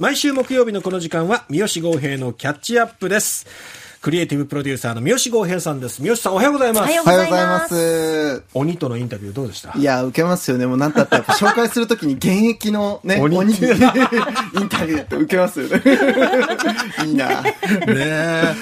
毎週木曜日のこの時間は三好豪平のキャッチアップです。クリエイティブプロデューサーの三好豪平さんです。三好さんおはようございます。おはようおはようございます。鬼とのインタビューどうでした？いや、受けますよね。もうなんたってやっぱ紹介するときに現役のね、鬼インタビューって受けますよね。いいな。ねえ。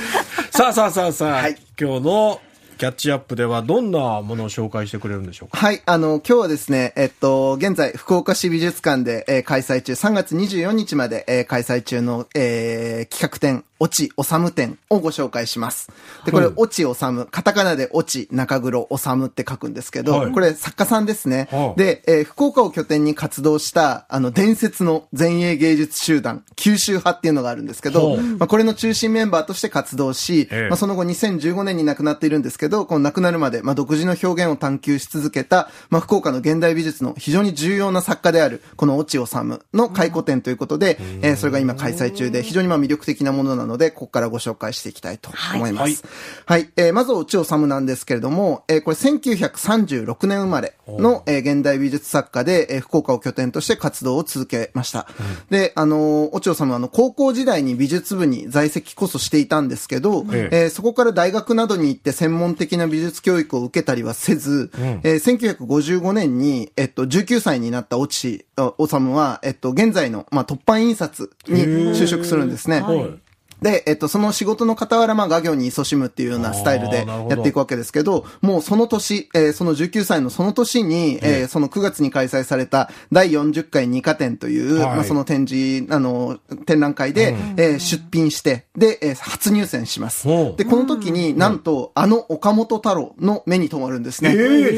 さあさあさあさあ、はい今日のキャッチアップではどんなものを紹介してくれるんでしょうか？はい、あの、今日はですね、えっと、現在、福岡市美術館で、えー開催中、3月24日まで、えー開催中の、えー企画展、落ちおさむ展をご紹介します。で、これ、はい落ちおさむ、カタカナで落ち、中黒、おさむって書くんですけど、はい。これ作家さんですね。はいで、えー福岡を拠点に活動した、あの、伝説の前衛芸術集団、九州派っていうのがあるんですけど、ほう。まあ、これの中心メンバーとして活動し、ええ。まあ、その後2015年に亡くなっているんですけど、この亡くなるまで、まあ、独自の表現を探求し続けた、まあ、福岡の現代美術の非常に重要な作家である、この落尾治の回顧展ということで、えーそれが今開催中で、非常にまあ魅力的なものなので、ここからご紹介していきたいと思います。はい。えーまず落尾治なんですけれども、えーこれ1936年生まれの、えー現代美術作家で、えー福岡を拠点として活動を続けました。で、あのー、落尾治はあの、高校時代に美術部に在籍こそしていたんですけど、えええーそこから大学などに行って専門的な美術教育を受けたりはせず、えー1955年に、えっと、19歳になった落合治は、えっと、現在の、まあ、突版印刷に就職するんですね。はいで、えっと、その仕事の傍ら、まあ、画業に勤しむっていうようなスタイルでやっていくわけですけど、もうその年、えーその19歳のその年に、えーその9月に開催された第40回二課展という、はいまあ、その展示、あの、展覧会で、えー出品して、で、えー初入選します。で、この時になんと、あの岡本太郎の目に留まるんですね。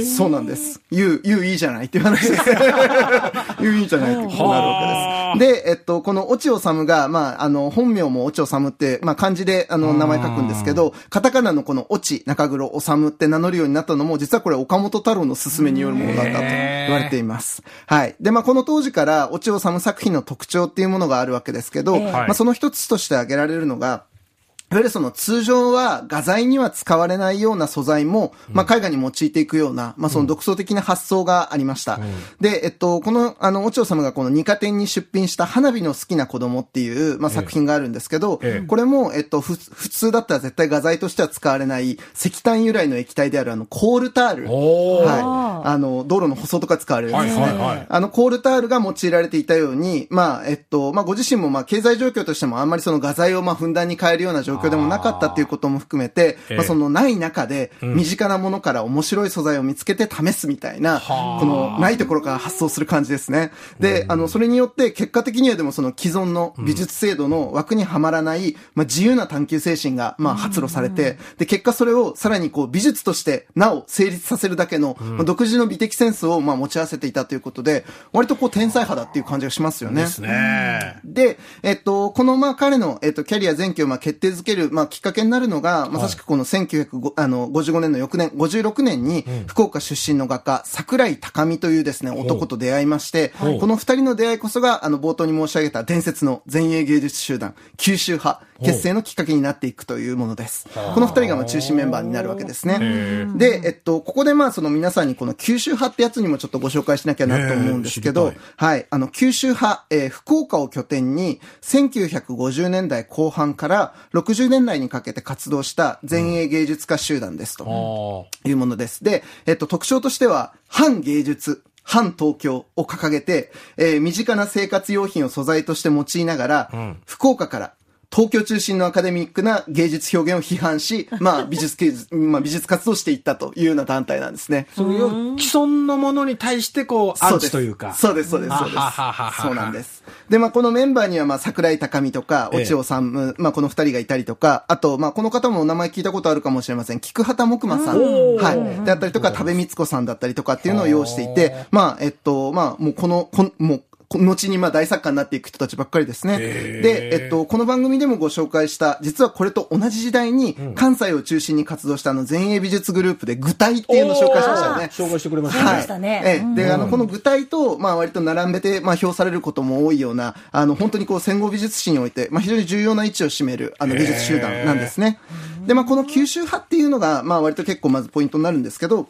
そうなんです。言う、言ういいじゃないっていう話です。言ういいじゃないってことになるわけです。で、えっと、この落尾治が、まあ、あの、本名も落尾治って、まあ、漢字で、あの、名前書くんですけど、カタカナのこの落、中黒、治って名乗るようになったのも、実はこれ岡本太郎の勧めによるものだったと言われています。はい。で、まあ、この当時から落尾治作品の特徴っていうものがあるわけですけど、まあ、その一つとして挙げられるのが、いわゆるその通常は画材には使われないような素材も、まあ、絵画に用いていくような、まあ、その独創的な発想がありました。で、えっと、この、あの、おちょう様がこの二課展に出品した花火の好きな子供っていう、まあ、作品があるんですけど、ええこれも、えっと、ふ、普通だったら絶対画材としては使われない石炭由来の液体であるあの、コールタール。はい。あの、道路の舗装とか使われるんですね。はいはいはいあの、コールタールが用いられていたように、まあ、えっと、まあ、ご自身も、まあ、経済状況としてもあんまりその画材を、まあ、ふんだんに変えるような状況でもなかったっていうことも含めて、ええまあ、そのない中で、身近なものから面白い素材を見つけて試すみたいな、この、ないところから発想する感じですね。で、あの、それによって、結果的にはでもその既存の美術制度の枠にはまらない、まあ、自由な探求精神が、まあ、発露されて、で、結果それをさらにこう、美術として、なお成立させるだけの、まあ独自の美的センスを、まあ、持ち合わせていたということで、割とこう、天才派だっていう感じがしますよね。ですね。で、えっと、この、まあ、彼の、えっと、キャリア前期を、まあ、決定づける、まあ、きっかけになるのが、まさしくこの1955年の翌年、56年に、福岡出身の画家、桜井高見というですね、男と出会いまして、はいこの二人の出会いこそが、あの、冒頭に申し上げた伝説の前衛芸術集団、九州派、結成のきっかけになっていくというものです。この二人が、まあ、中心メンバーになるわけですね。で、えっと、ここで、まあ、その皆さんにこの九州派ってやつにもちょっとご紹介しなきゃなと思うんですけど、はい。あの、九州派、えー福岡を拠点に、1950年代後半から60年代にかけて活動した前衛芸術家集団ですとあいうものです。で、えっと、特徴としては、反芸術、反東京を掲げて、えー身近な生活用品を素材として用いながら、福岡から東京中心のアカデミックな芸術表現を批判し、まあ美術芸術、まあ美術活動をしていったというような団体なんですね。そういう既存のものに対してこう、アンチというか。そうです、そうです、そうです。ははははそうなんです。で、まあ、このメンバーには、まあ、桜井高見とか、ええ落尾さん、まあ、この二人がいたりとか、あと、まあ、この方もお名前聞いたことあるかもしれません。菊畑木馬さん。はい。であったりとか、多部光子さんだったりとかっていうのを要していて、まあ、えっと、まあ、もうこの、こんもう、こ後にまあ大作家になっていく人たちばっかりですね。で、えっと、この番組でもご紹介した、実はこれと同じ時代に、関西を中心に活動したあの前衛美術グループで具体っていうのを紹介しましたよね。紹介してくれましたね。でしたねええ、で、あの、この具体と、まあ、割と並べて、まあ、評されることも多いような、あの、本当にこう、戦後美術史において、まあ、非常に重要な位置を占める、あの、美術集団なんですね。で、まあ、この九州派っていうのが、まあ、割と結構まずポイントになるんですけど、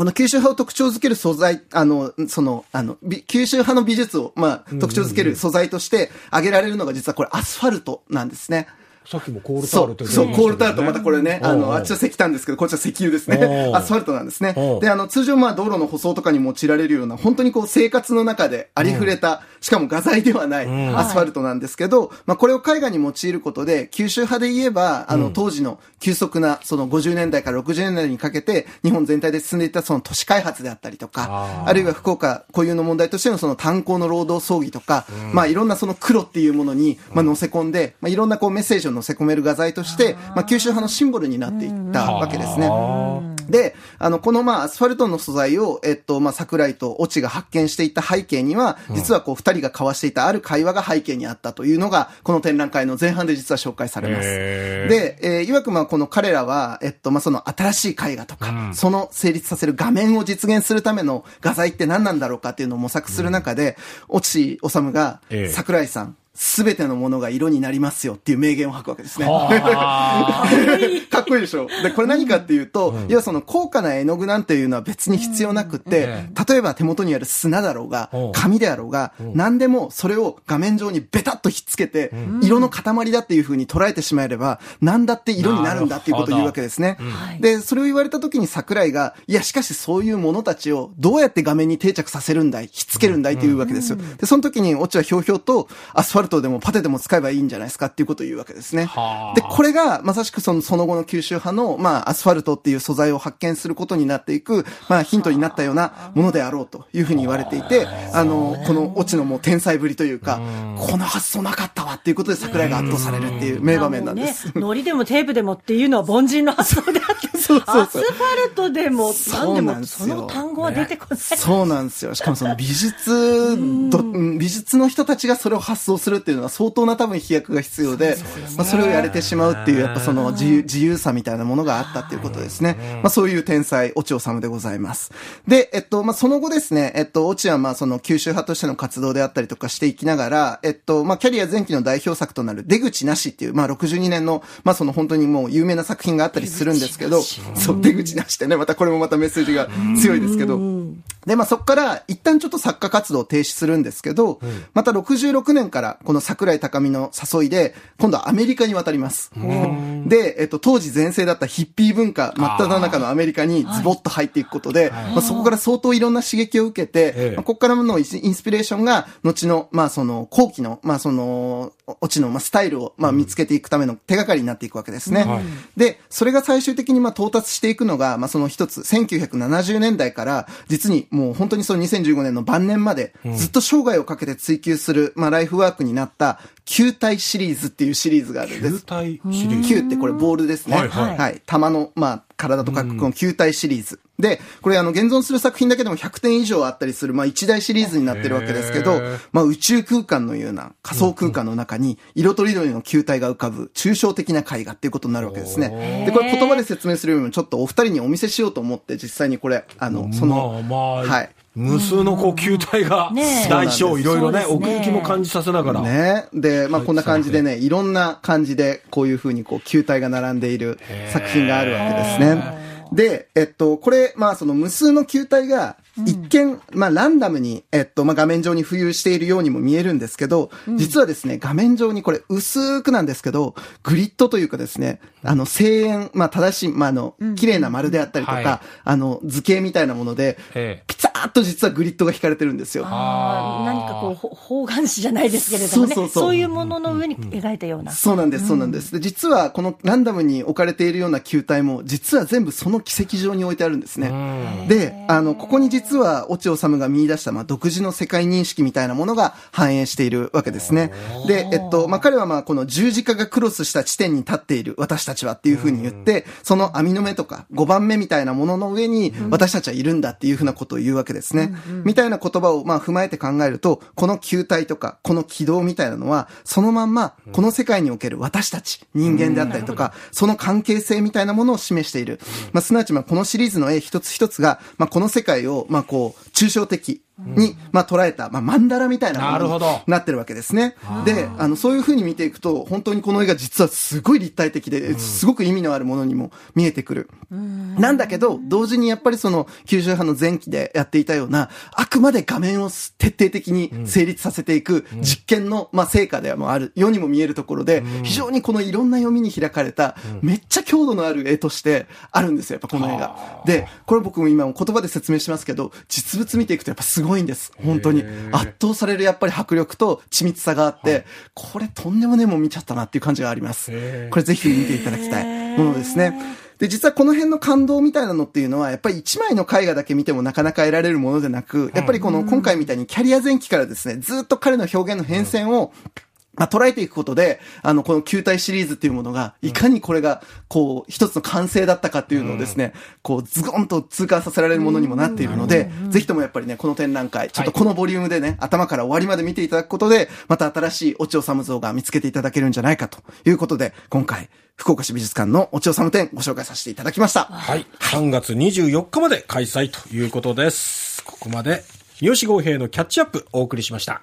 この九州派を特徴づける素材、あの、その、あの、九州派の美術を、まあ、特徴づける素材として挙げられるのが実はこれアスファルトなんですね。さっきもコールタールってそう、コールタールとまたこれね、あの、あっちは石炭ですけど、こっちは石油ですね。アスファルトなんですね。で、あの、通常まあ道路の舗装とかに用いられるような、本当にこう生活の中でありふれた、しかも画材ではないアスファルトなんですけど、まあこれを絵画に用いることで、九州派で言えば、あの、当時の急速な、その50年代から60年代にかけて、日本全体で進んでいったその都市開発であったりとか、あるいは福岡固有の問題としてのその炭鉱の労働争議とか、まあいろんなその黒っていうものに、まあ乗せ込んで、まあいろんなこうメッセージを乗せ込める画材として、まあ、九州派のシンボルになっていったわけですね。で、あの、このまあ、アスファルトの素材を、えっと、まあ、桜井と越智が発見していった背景には、実はこう、二人が交わしていたある会話が背景にあったというのが、この展覧会の前半で実は紹介されます。で、えー、いわくまあ、この彼らは、えっと、まあ、その新しい絵画とか、うん、その成立させる画面を実現するための画材って何なんだろうかっていうのを模索する中で、越智治が、桜井さん、すべてのものが色になりますよっていう名言を吐くわけですね。かっこいいでしょ？で、これ何かっていうと、うん、要はその高価な絵の具なんていうのは別に必要なくて、うん、例えば手元にある砂だろうが、紙であろうが、何でもそれを画面上にベタっとひっつけて、色の塊だっていうふうに捉えてしまえれば、何だって色になるんだっていうことを言うわけですね。で、それを言われた時に桜井が、いや、しかしそういうものたちをどうやって画面に定着させるんだい、ひっつけるんだいっていうわけですよ。で、その時にオチはひょうひょうとアスファルトでもパテでも使えばいいんじゃないですかっていうことを言うわけですね。で、これがまさしくそのその後の九州派の、まあ、アスファルトっていう素材を発見することになっていく、まあ、ヒントになったようなものであろうというふうに言われていて、あ。の、このオチのもう天才ぶりというか、この発想なかったわっていうことで桜井が圧倒されるっていう名場面なんです。ね、糊でもテープでもっていうのは凡人の発想であって、そうそうそうアスファルトでも何でもその単語は出てこない。そうなんですよ。しかもその美術、美術の人たちがそれを発想するっていうのは相当な多分飛躍が必要で、まあ、それをやれてしまうっていう、やっぱその自由自由さみたいなものがあったっていうことですね。まあ、そういう天才、落尾治でございます。で、えっと、まあ、その後ですね、えっと、落はまあ、その九州派としての活動であったりとかしていきながら、えっと、まあ、キャリア前期の代表作となる出口なしっていう、まあ、62年の、まあ、その本当にもう有名な作品があったりするんですけど、そう、出口なしってね、またこれもまたメッセージが強いですけど、で、まあ、そこから一旦ちょっと作家活動を停止するんですけど、また66年からこの桜井高見の誘いで、今度はアメリカに渡ります。で、えっと、当時全盛だったヒッピー文化、真っ只中のアメリカにズボッと入っていくことで、まあ、そこから相当いろんな刺激を受けて、まあ、ここからのインスピレーションが、後の、まあ、その、後期の、まあ、その、オチの、まあ、スタイルを、まあ、見つけていくための手がかりになっていくわけですね。で、それが最終的に、まあ、到達していくのが、まあ、その一つ、1970年代から、実にもう本当にその2015年の晩年まで、ずっと生涯をかけて追求する、まあ、ライフワークになった、球体シリーズっていうシリーズがあるんです。球体シリーズ。球ってこれボールですね。はい、はい、はい。玉の、まあ、体と書くこの球体シリーズ。で、これあの、現存する作品だけでも100点以上あったりする、まあ一大シリーズになってるわけですけど、まあ宇宙空間のような仮想空間の中に、色とりどりの球体が浮かぶ抽象的な絵画っていうことになるわけですね。で、これ言葉で説明するよりもちょっとお二人にお見せしようと思って、実際にこれ、あの、その、まあ、はい。無数のこう球体が大小いろいろね、奥行きも感じさせながら。ね。で、まあこんな感じでね、いろんな感じでこういうふうにこう球体が並んでいる作品があるわけですね。で、えっと、これ、まあその無数の球体が一見、まあ、ランダムに、えっと、まあ、画面上に浮遊しているようにも見えるんですけど、実はですね、画面上にこれ薄くなんですけど、グリッドというかですね、あの、声援、まあ、正しい、まあ、あの、綺麗な丸であったりとか、はい、あの、図形みたいなもので、ピタッと実はグリッドが引かれてるんですよ。ああ、何かこう、方眼紙じゃないですけれどもね。そうそうそう。そういうものの上に描いたような。そうなんです、そうなんです。で、実は、このランダムに置かれているような球体も、実は全部その奇跡上に置いてあるんですね。で、あの、ここに実は、落尾治が見出した、まあ、独自の世界認識みたいなものが反映しているわけですね。で、えっと、まあ、彼はまあ、この十字架がクロスした地点に立っている私たちはっていうふうに言って、その網の目とか5番目みたいなものの上に私たちはいるんだっていうふうなことを言うわけですね。みたいな言葉をまあ踏まえて考えると、この球体とか、この軌道みたいなのは、そのまんま、この世界における私たち、人間であったりとか、その関係性みたいなものを示している。まあ、すなわちまあ、このシリーズの絵一つ一つが、まあ、この世界を、まあ、こう、抽象的、に、まあ、捉えた、まあ、マンダラみたいななるほど。になってるわけですね。で、あの、そういう風に見ていくと、本当にこの絵が実はすごい立体的で、すごく意味のあるものにも見えてくる。なんだけど、同時にやっぱりその、九州派の前期でやっていたような、あくまで画面を徹底的に成立させていく実験の、まあ、成果でもある、世にも見えるところで、非常にこのいろんな読みに開かれた、めっちゃ強度のある絵としてあるんですよ、やっぱこの絵が。で、これ僕も今言葉で説明しますけど、実物見ていくとやっぱすごいんです。本当に。圧倒されるやっぱり迫力と緻密さがあって、これとんでもねえもん見ちゃったなっていう感じがあります。これぜひ見ていただきたいものですね。で、実はこの辺の感動みたいなのっていうのは、やっぱり一枚の絵画だけ見てもなかなか得られるものでなく、やっぱりこの今回みたいにキャリア前期からですね、ずっと彼の表現の変遷を、まあ、捉えていくことで、あの、この球体シリーズっていうものが、いかにこれが、こう、一つの完成だったかっていうのをですね、こう、ズゴンと痛感させられるものにもなっているので、ぜひともやっぱりね、この展覧会、ちょっとこのボリュームでね、頭から終わりまで見ていただくことで、また新しいおちおさむ像が見つけていただけるんじゃないかということで、今回、福岡市美術館のおちおさむ展ご紹介させていただきました。はい。3月24日まで開催ということです。ここまで、三好豪平のキャッチアップお送りしました。